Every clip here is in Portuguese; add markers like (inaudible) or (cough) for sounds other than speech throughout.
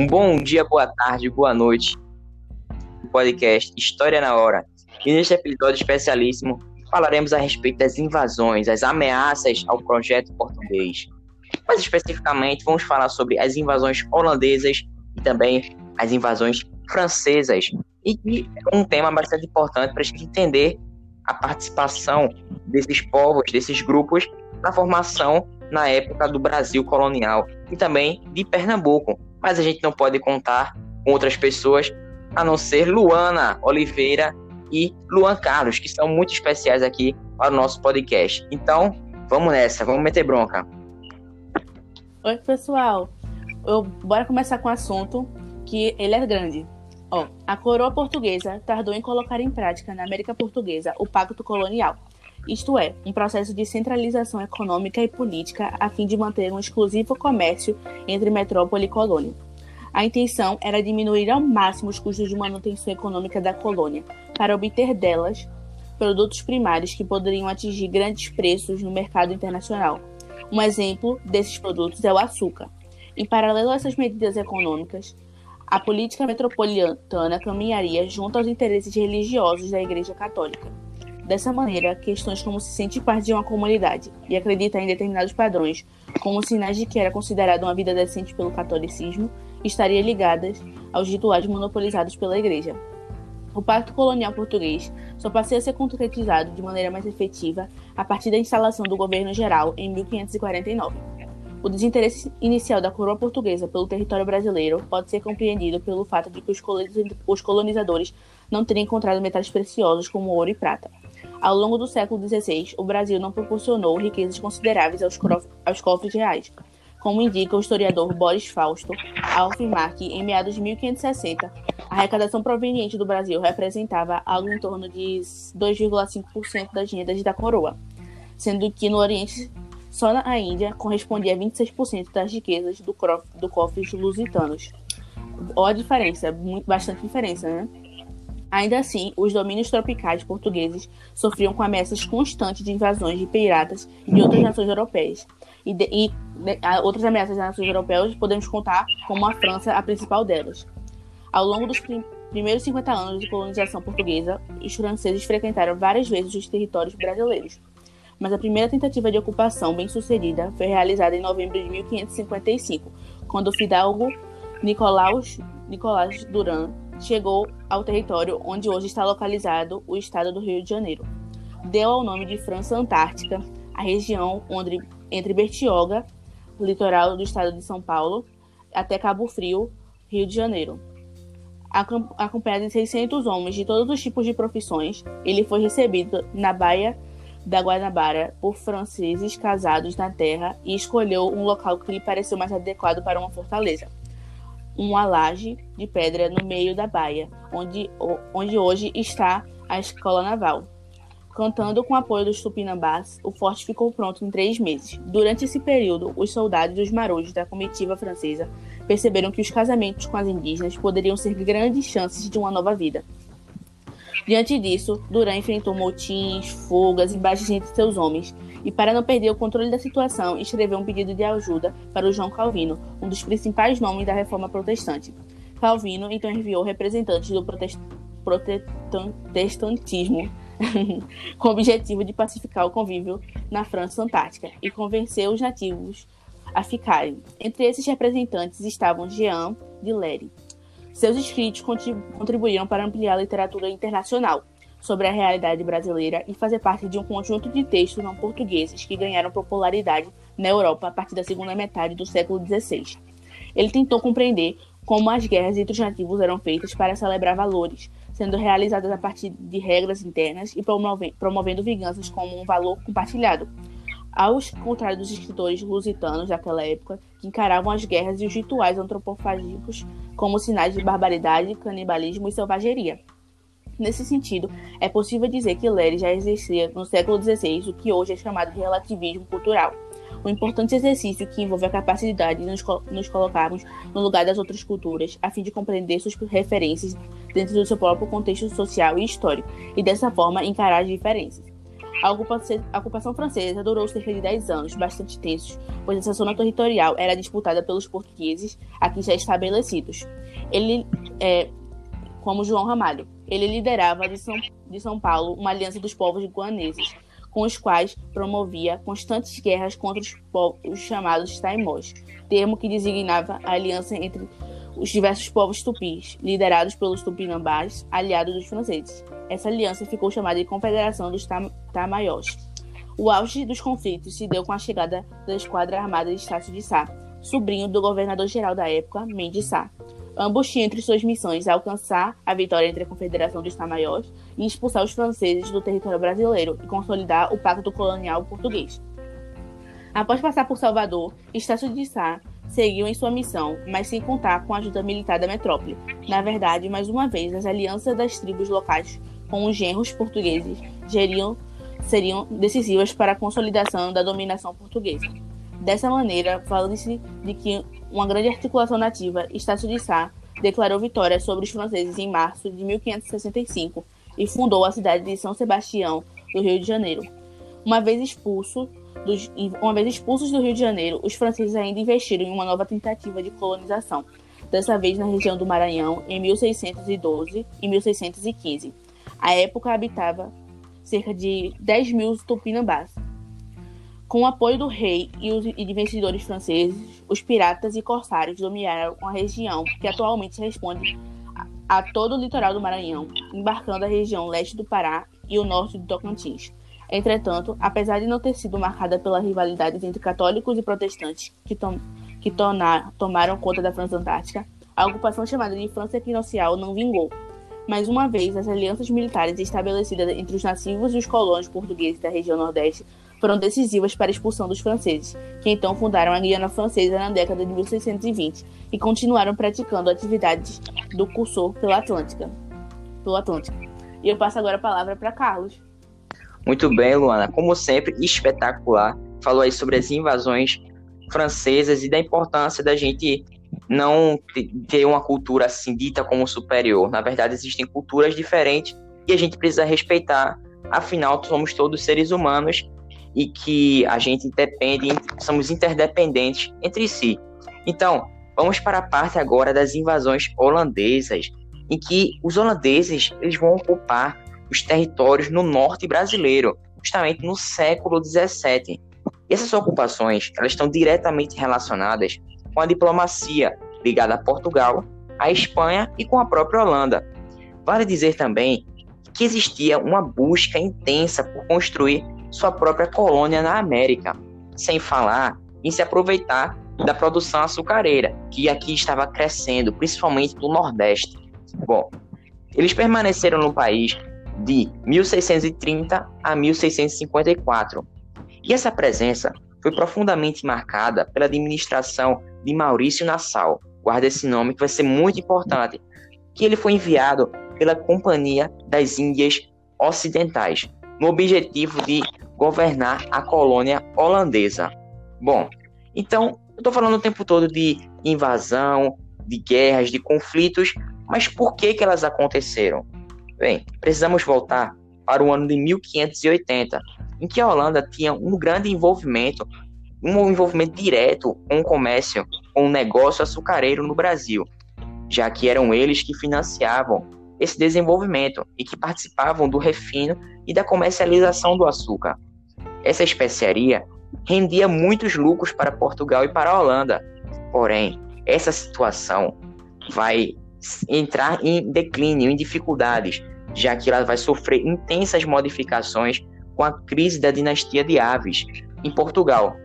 Um bom dia, boa tarde, boa noite. Podcast História na Hora. E neste episódio especialíssimo falaremos a respeito das invasões, as ameaças ao projeto português. Mais especificamente, vamos falar sobre as invasões holandesas e também as invasões francesas. E é um tema bastante importante para a gente entender a participação desses povos, desses grupos, na formação na época do Brasil colonial e também de Pernambuco. Mas a gente não pode contar com outras pessoas a não ser Luana Oliveira e Luan Carlos, que são muito especiais aqui para o nosso podcast. Então, vamos nessa, vamos meter bronca. Oi, pessoal. Eu, bora começar com o assunto que ele é grande. Ó, a coroa portuguesa tardou em colocar em prática na América Portuguesa o Pacto Colonial, isto é, um processo de centralização econômica e política a fim de manter um exclusivo comércio entre metrópole e colônia. A intenção era diminuir ao máximo os custos de manutenção econômica da colônia, para obter delas produtos primários que poderiam atingir grandes preços no mercado internacional. Um exemplo desses produtos é o açúcar. Em paralelo a essas medidas econômicas, a política metropolitana caminharia junto aos interesses religiosos da Igreja Católica. Dessa maneira, questões como se sentir parte de uma comunidade e acreditar em determinados padrões, como sinais de que era considerada uma vida decente pelo catolicismo, estaria ligadas aos rituais monopolizados pela Igreja. O Pacto Colonial Português só passou a ser concretizado de maneira mais efetiva a partir da instalação do governo geral em 1549. O desinteresse inicial da coroa portuguesa pelo território brasileiro pode ser compreendido pelo fato de que os colonizadores não terem encontrado metais preciosos como ouro e prata. Ao longo do século XVI, o Brasil não proporcionou riquezas consideráveis aos, aos cofres reais, como indica o historiador Boris Fausto, ao afirmar que, em meados de 1560, a arrecadação proveniente do Brasil representava algo em torno de 2,5% das rendas da coroa, sendo que no Oriente, só na Índia, correspondia a 26% das riquezas do, do cofre lusitanos. Olha a diferença, bastante diferença, né? Ainda assim, os domínios tropicais portugueses sofriam com ameaças constantes de invasões de piratas de outras nações europeias, e, de, e de, outras ameaças das nações europeias podemos contar como a França a principal delas. Ao longo dos prim primeiros 50 anos de colonização portuguesa, os franceses frequentaram várias vezes os territórios brasileiros. Mas a primeira tentativa de ocupação bem-sucedida foi realizada em novembro de 1555, quando o fidalgo Nicolaus, Nicolás Duran chegou ao território onde hoje está localizado o estado do Rio de Janeiro. Deu ao nome de França Antártica a região onde entre Bertioga, litoral do estado de São Paulo, até Cabo Frio, Rio de Janeiro. Acompanhado de 600 homens de todos os tipos de profissões, ele foi recebido na Baía da Guanabara por franceses casados na terra e escolheu um local que lhe pareceu mais adequado para uma fortaleza. Uma laje de pedra no meio da baía, onde, onde hoje está a escola naval. Contando com o apoio dos tupinambás, o forte ficou pronto em três meses. Durante esse período, os soldados e os marujos da comitiva francesa perceberam que os casamentos com as indígenas poderiam ser grandes chances de uma nova vida. Diante disso, Duran enfrentou motins, fugas e baixas entre seus homens, e para não perder o controle da situação, escreveu um pedido de ajuda para o João Calvino, um dos principais nomes da reforma protestante. Calvino então enviou representantes do protest protestantismo (laughs) com o objetivo de pacificar o convívio na França Antártica e convencer os nativos a ficarem. Entre esses representantes estavam Jean de Lery. Seus escritos contribuíram para ampliar a literatura internacional sobre a realidade brasileira e fazer parte de um conjunto de textos não portugueses que ganharam popularidade na Europa a partir da segunda metade do século XVI. Ele tentou compreender como as guerras entre os nativos eram feitas para celebrar valores, sendo realizadas a partir de regras internas e promovendo vinganças como um valor compartilhado. Ao contrário dos escritores lusitanos daquela época, que encaravam as guerras e os rituais antropofagicos como sinais de barbaridade, canibalismo e selvageria. Nesse sentido, é possível dizer que Lery já exercia no século XVI o que hoje é chamado de relativismo cultural, um importante exercício que envolve a capacidade de nos, nos colocarmos no lugar das outras culturas, a fim de compreender suas referências dentro do seu próprio contexto social e histórico, e dessa forma encarar as diferenças. A ocupação, a ocupação francesa durou cerca de 10 anos, bastante tensos, pois essa zona territorial era disputada pelos portugueses aqui já estabelecidos. Ele, é, como João Ramalho, ele liderava de São, de São Paulo uma aliança dos povos guaneses, com os quais promovia constantes guerras contra os povos chamados taimós, termo que designava a aliança entre os diversos povos tupis, liderados pelos tupinambás, aliados dos franceses. Essa aliança ficou chamada de Confederação dos Tam Tamaiós. O auge dos conflitos se deu com a chegada da Esquadra Armada de Estácio de Sá, sobrinho do governador-geral da época, Mendes Sá. Ambos tinham entre suas missões alcançar a vitória entre a Confederação dos Tamaiós e expulsar os franceses do território brasileiro e consolidar o pacto colonial português. Após passar por Salvador, Estácio de Sá seguiu em sua missão, mas sem contar com a ajuda militar da metrópole. Na verdade, mais uma vez, as alianças das tribos locais com os genros portugueses geriam, seriam decisivas para a consolidação da dominação portuguesa. Dessa maneira, falando-se de que uma grande articulação nativa, Estácio de Sá declarou vitória sobre os franceses em março de 1565 e fundou a cidade de São Sebastião, do Rio de Janeiro. Uma vez expulso dos, uma vez expulsos do Rio de Janeiro, os franceses ainda investiram em uma nova tentativa de colonização, dessa vez na região do Maranhão, em 1612 e 1615. A época habitava cerca de 10 mil tupinambás. Com o apoio do rei e, os, e de vencedores franceses, os piratas e corsários dominaram a região que atualmente responde a, a todo o litoral do Maranhão, embarcando a região leste do Pará e o norte do Tocantins. Entretanto, apesar de não ter sido marcada pela rivalidade entre católicos e protestantes que, tom que tomaram conta da França Antártica, a ocupação chamada de França Equinocial não vingou. Mais uma vez, as alianças militares estabelecidas entre os nativos e os colonos portugueses da região Nordeste foram decisivas para a expulsão dos franceses, que então fundaram a Guiana Francesa na década de 1620 e continuaram praticando atividades do cursor pela Atlântica. Pelo Atlântico. E eu passo agora a palavra para Carlos. Muito bem, Luana. Como sempre, espetacular. Falou aí sobre as invasões francesas e da importância da gente não ter uma cultura assim dita como superior. Na verdade, existem culturas diferentes e a gente precisa respeitar. Afinal, somos todos seres humanos e que a gente depende, somos interdependentes entre si. Então, vamos para a parte agora das invasões holandesas, em que os holandeses eles vão ocupar os territórios no norte brasileiro, justamente no século XVII. E essas ocupações elas estão diretamente relacionadas com a diplomacia ligada a Portugal, a Espanha e com a própria Holanda. Vale dizer também que existia uma busca intensa por construir sua própria colônia na América, sem falar em se aproveitar da produção açucareira, que aqui estava crescendo, principalmente no Nordeste. Bom, eles permaneceram no país de 1630 a 1654. E essa presença foi profundamente marcada pela administração de Maurício Nassau. Guarda esse nome que vai ser muito importante, que ele foi enviado pela Companhia das Índias Ocidentais, no objetivo de governar a colônia holandesa. Bom, então eu estou falando o tempo todo de invasão, de guerras, de conflitos, mas por que, que elas aconteceram? Bem, precisamos voltar para o ano de 1580, em que a Holanda tinha um grande envolvimento, um envolvimento direto com o comércio, com o negócio açucareiro no Brasil, já que eram eles que financiavam esse desenvolvimento e que participavam do refino e da comercialização do açúcar. Essa especiaria rendia muitos lucros para Portugal e para a Holanda. Porém, essa situação vai entrar em declínio, em dificuldades, já que ela vai sofrer intensas modificações com a crise da dinastia de Aves em Portugal.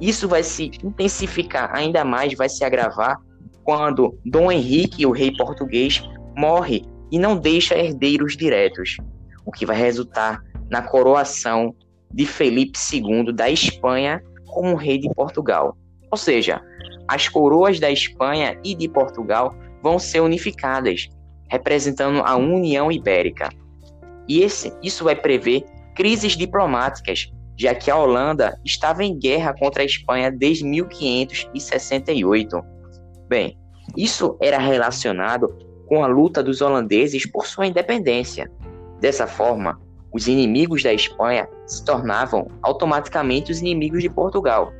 Isso vai se intensificar ainda mais, vai se agravar quando Dom Henrique, o rei português, morre e não deixa herdeiros diretos, o que vai resultar na coroação de Felipe II da Espanha como rei de Portugal. Ou seja, as coroas da Espanha e de Portugal vão ser unificadas, representando a União Ibérica. E esse, isso vai prever crises diplomáticas, já que a Holanda estava em guerra contra a Espanha desde 1568. Bem, isso era relacionado com a luta dos holandeses por sua independência. Dessa forma, os inimigos da Espanha se tornavam automaticamente os inimigos de Portugal.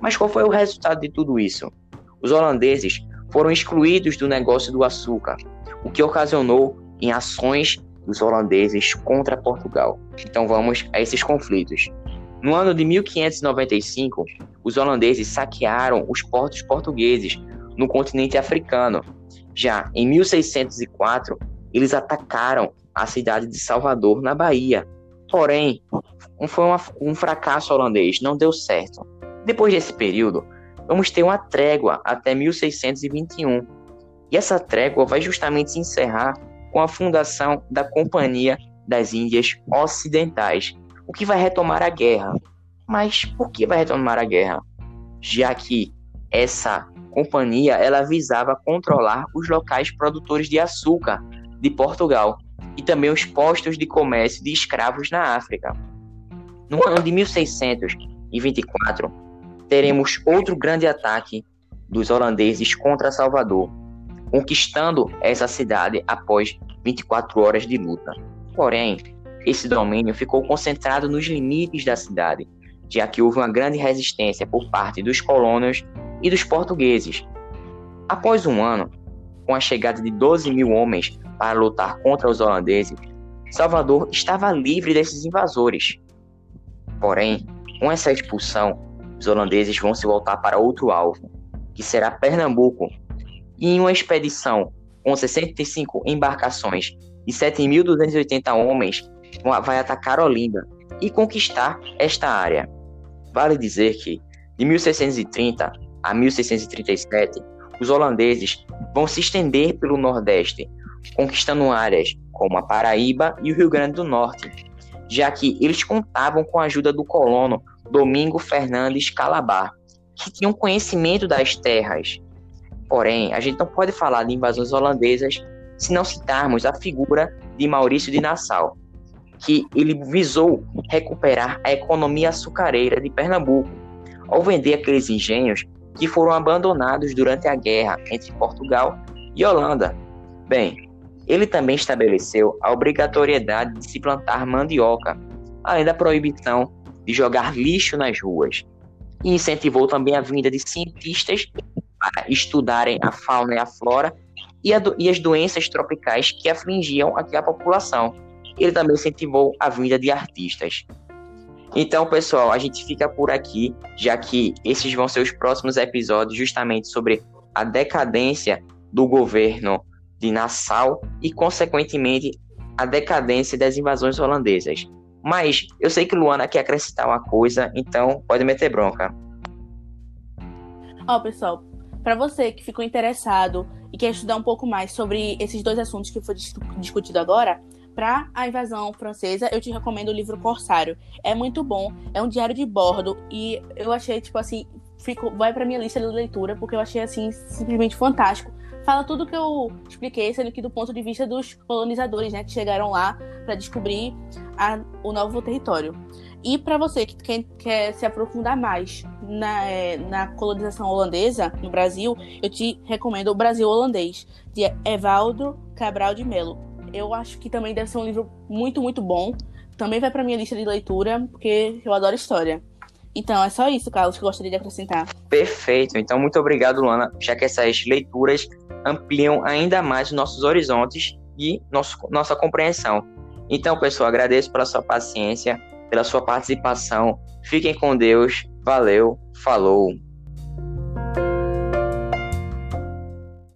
Mas qual foi o resultado de tudo isso? Os holandeses foram excluídos do negócio do açúcar, o que ocasionou em ações dos holandeses contra Portugal. Então vamos a esses conflitos. No ano de 1595, os holandeses saquearam os portos portugueses no continente africano. Já em 1604, eles atacaram a cidade de Salvador, na Bahia. Porém, foi uma, um fracasso holandês, não deu certo. Depois desse período, vamos ter uma trégua até 1621. E essa trégua vai justamente se encerrar com a fundação da Companhia das Índias Ocidentais, o que vai retomar a guerra. Mas por que vai retomar a guerra? Já que essa companhia ela visava controlar os locais produtores de açúcar de Portugal e também os postos de comércio de escravos na África. No ano de 1624, teremos outro grande ataque dos holandeses contra Salvador, conquistando essa cidade após 24 horas de luta. Porém, esse domínio ficou concentrado nos limites da cidade, já que houve uma grande resistência por parte dos colonos e dos portugueses. Após um ano, com a chegada de 12 mil homens para lutar contra os holandeses, Salvador estava livre desses invasores. Porém, com essa expulsão, os holandeses vão se voltar para outro alvo, que será Pernambuco. E em uma expedição com 65 embarcações e 7.280 homens, vai atacar Olinda e conquistar esta área. Vale dizer que, de 1630 a 1637, os holandeses vão se estender pelo Nordeste, conquistando áreas como a Paraíba e o Rio Grande do Norte, já que eles contavam com a ajuda do colono Domingo Fernandes Calabar, que tinha um conhecimento das terras. Porém, a gente não pode falar de invasões holandesas se não citarmos a figura de Maurício de Nassau, que ele visou recuperar a economia açucareira de Pernambuco, ao vender aqueles engenhos que foram abandonados durante a guerra entre Portugal e Holanda. Bem, ele também estabeleceu a obrigatoriedade de se plantar mandioca, além da proibição de jogar lixo nas ruas, e incentivou também a vinda de cientistas para estudarem a fauna e a flora e, a do, e as doenças tropicais que afligiam aqui a população. Ele também incentivou a vinda de artistas. Então, pessoal, a gente fica por aqui, já que esses vão ser os próximos episódios justamente sobre a decadência do governo de Nassau e, consequentemente, a decadência das invasões holandesas. Mas eu sei que Luana quer acrescentar uma coisa, então pode meter bronca. Ó, oh, pessoal, para você que ficou interessado e quer estudar um pouco mais sobre esses dois assuntos que foi discutido agora, para a invasão francesa, eu te recomendo o livro Corsário. É muito bom, é um diário de bordo e eu achei tipo assim, fico, vai para minha lista de leitura porque eu achei assim simplesmente fantástico. Fala tudo que eu expliquei, sendo que do ponto de vista dos colonizadores, né, que chegaram lá para descobrir a, o novo território. E para você que quer, quer, se aprofundar mais na, é, na colonização holandesa no Brasil, eu te recomendo o Brasil Holandês, de Evaldo Cabral de Melo eu acho que também deve ser um livro muito, muito bom. Também vai para minha lista de leitura, porque eu adoro história. Então, é só isso, Carlos, que eu gostaria de acrescentar. Perfeito. Então, muito obrigado, Luana, já que essas leituras ampliam ainda mais nossos horizontes e nosso, nossa compreensão. Então, pessoal, agradeço pela sua paciência, pela sua participação. Fiquem com Deus. Valeu. Falou.